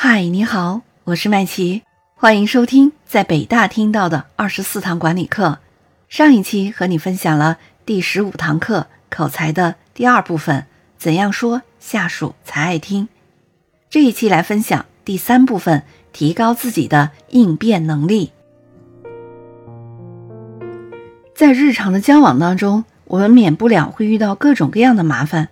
嗨，你好，我是麦琪，欢迎收听在北大听到的二十四堂管理课。上一期和你分享了第十五堂课口才的第二部分，怎样说下属才爱听。这一期来分享第三部分，提高自己的应变能力。在日常的交往当中，我们免不了会遇到各种各样的麻烦，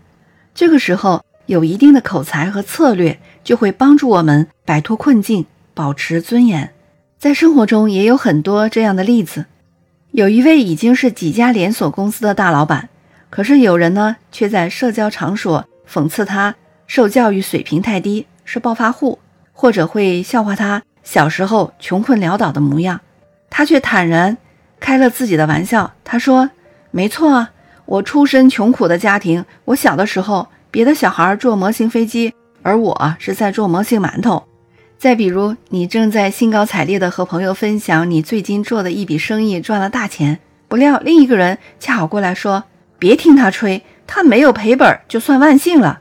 这个时候。有一定的口才和策略，就会帮助我们摆脱困境，保持尊严。在生活中也有很多这样的例子。有一位已经是几家连锁公司的大老板，可是有人呢却在社交场所讽刺他受教育水平太低，是暴发户，或者会笑话他小时候穷困潦倒的模样。他却坦然开了自己的玩笑，他说：“没错啊，我出身穷苦的家庭，我小的时候。”别的小孩坐模型飞机，而我是在做模型馒头。再比如，你正在兴高采烈地和朋友分享你最近做的一笔生意赚了大钱，不料另一个人恰好过来说：“别听他吹，他没有赔本就算万幸了。”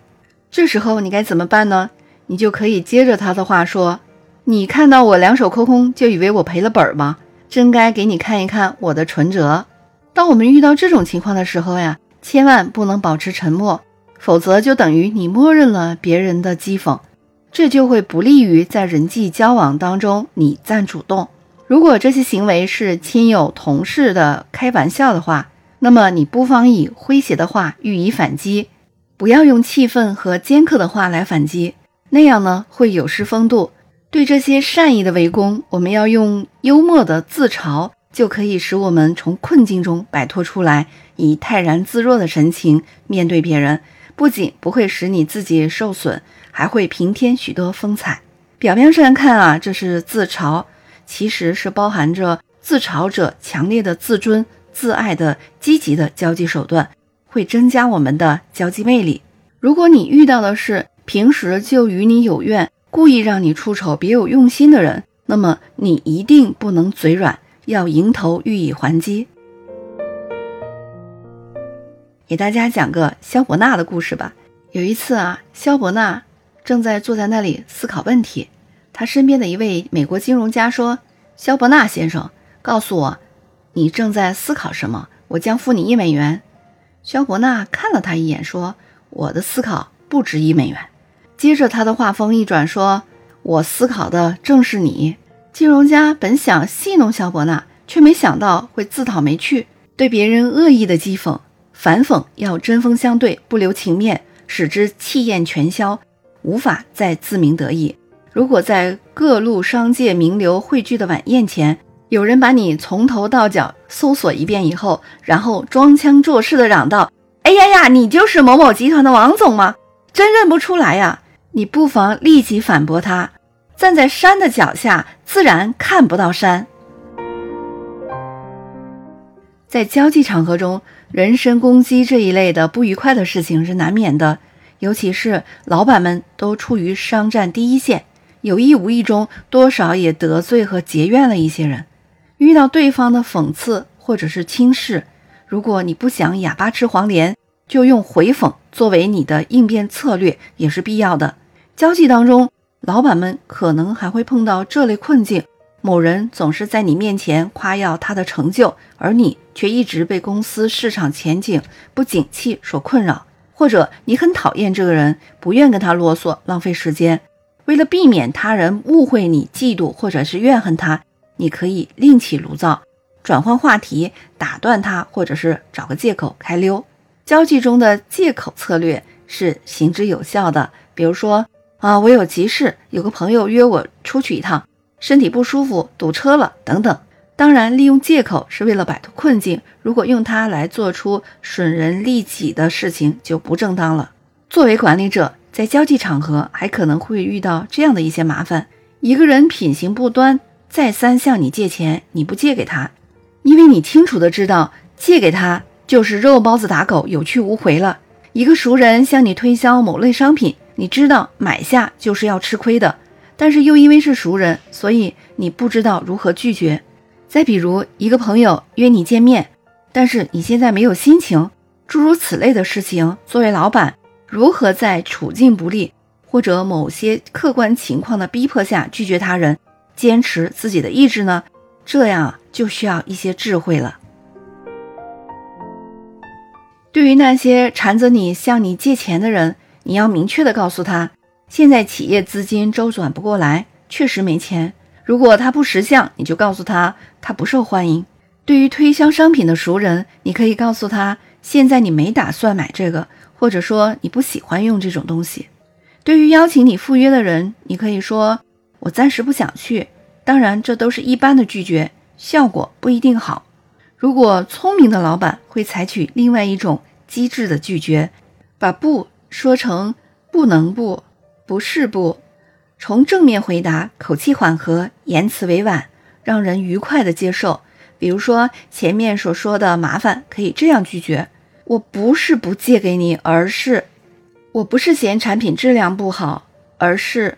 这时候你该怎么办呢？你就可以接着他的话说：“你看到我两手空空就以为我赔了本吗？真该给你看一看我的存折。”当我们遇到这种情况的时候呀，千万不能保持沉默。否则就等于你默认了别人的讥讽，这就会不利于在人际交往当中你占主动。如果这些行为是亲友、同事的开玩笑的话，那么你不妨以诙谐的话予以反击，不要用气愤和尖刻的话来反击，那样呢会有失风度。对这些善意的围攻，我们要用幽默的自嘲，就可以使我们从困境中摆脱出来，以泰然自若的神情面对别人。不仅不会使你自己受损，还会平添许多风采。表面上看啊，这是自嘲，其实是包含着自嘲者强烈的自尊、自爱的积极的交际手段，会增加我们的交际魅力。如果你遇到的是平时就与你有怨、故意让你出丑、别有用心的人，那么你一定不能嘴软，要迎头予以还击。给大家讲个萧伯纳的故事吧。有一次啊，萧伯纳正在坐在那里思考问题，他身边的一位美国金融家说：“萧伯纳先生，告诉我，你正在思考什么？我将付你一美元。”萧伯纳看了他一眼，说：“我的思考不值一美元。”接着他的话锋一转，说：“我思考的正是你。”金融家本想戏弄萧伯纳，却没想到会自讨没趣，对别人恶意的讥讽。反讽要针锋相对，不留情面，使之气焰全消，无法再自鸣得意。如果在各路商界名流汇聚的晚宴前，有人把你从头到脚搜索一遍以后，然后装腔作势的嚷道：“哎呀呀，你就是某某集团的王总吗？真认不出来呀！”你不妨立即反驳他：“站在山的脚下，自然看不到山。”在交际场合中，人身攻击这一类的不愉快的事情是难免的，尤其是老板们都处于商战第一线，有意无意中多少也得罪和结怨了一些人。遇到对方的讽刺或者是轻视，如果你不想哑巴吃黄连，就用回讽作为你的应变策略也是必要的。交际当中，老板们可能还会碰到这类困境。某人总是在你面前夸耀他的成就，而你却一直被公司市场前景不景气所困扰，或者你很讨厌这个人，不愿跟他啰嗦，浪费时间。为了避免他人误会你嫉妒或者是怨恨他，你可以另起炉灶，转换话题，打断他，或者是找个借口开溜。交际中的借口策略是行之有效的。比如说啊，我有急事，有个朋友约我出去一趟。身体不舒服，堵车了，等等。当然，利用借口是为了摆脱困境。如果用它来做出损人利己的事情，就不正当了。作为管理者，在交际场合还可能会遇到这样的一些麻烦：一个人品行不端，再三向你借钱，你不借给他，因为你清楚的知道，借给他就是肉包子打狗，有去无回了。一个熟人向你推销某类商品，你知道买下就是要吃亏的。但是又因为是熟人，所以你不知道如何拒绝。再比如，一个朋友约你见面，但是你现在没有心情，诸如此类的事情，作为老板，如何在处境不利或者某些客观情况的逼迫下拒绝他人，坚持自己的意志呢？这样就需要一些智慧了。对于那些缠着你向你借钱的人，你要明确的告诉他，现在企业资金周转不过来，确实没钱。如果他不识相，你就告诉他他不受欢迎。对于推销商品的熟人，你可以告诉他，现在你没打算买这个，或者说你不喜欢用这种东西。对于邀请你赴约的人，你可以说，我暂时不想去。当然，这都是一般的拒绝，效果不一定好。如果聪明的老板会采取另外一种机智的拒绝，把“不”说成“不能不”，不是不。从正面回答，口气缓和，言辞委婉，让人愉快的接受。比如说前面所说的麻烦，可以这样拒绝：我不是不借给你，而是我不是嫌产品质量不好，而是，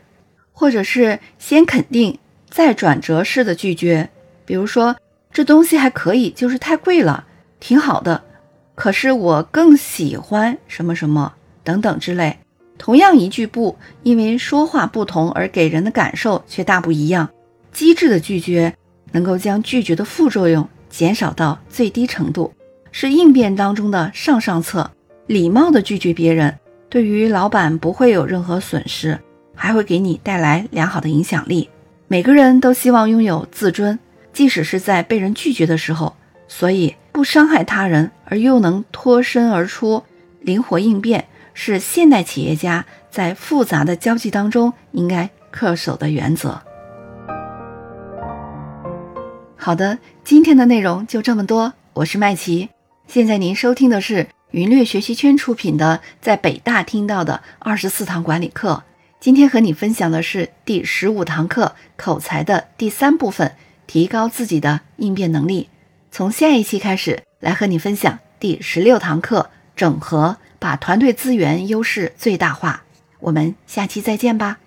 或者是先肯定再转折式的拒绝。比如说这东西还可以，就是太贵了，挺好的，可是我更喜欢什么什么等等之类。同样一句不，因为说话不同而给人的感受却大不一样。机智的拒绝能够将拒绝的副作用减少到最低程度，是应变当中的上上策。礼貌的拒绝别人，对于老板不会有任何损失，还会给你带来良好的影响力。每个人都希望拥有自尊，即使是在被人拒绝的时候，所以不伤害他人而又能脱身而出，灵活应变。是现代企业家在复杂的交际当中应该恪守的原则。好的，今天的内容就这么多，我是麦琪。现在您收听的是云略学习圈出品的《在北大听到的二十四堂管理课》。今天和你分享的是第十五堂课口才的第三部分，提高自己的应变能力。从下一期开始，来和你分享第十六堂课整合。把团队资源优势最大化，我们下期再见吧。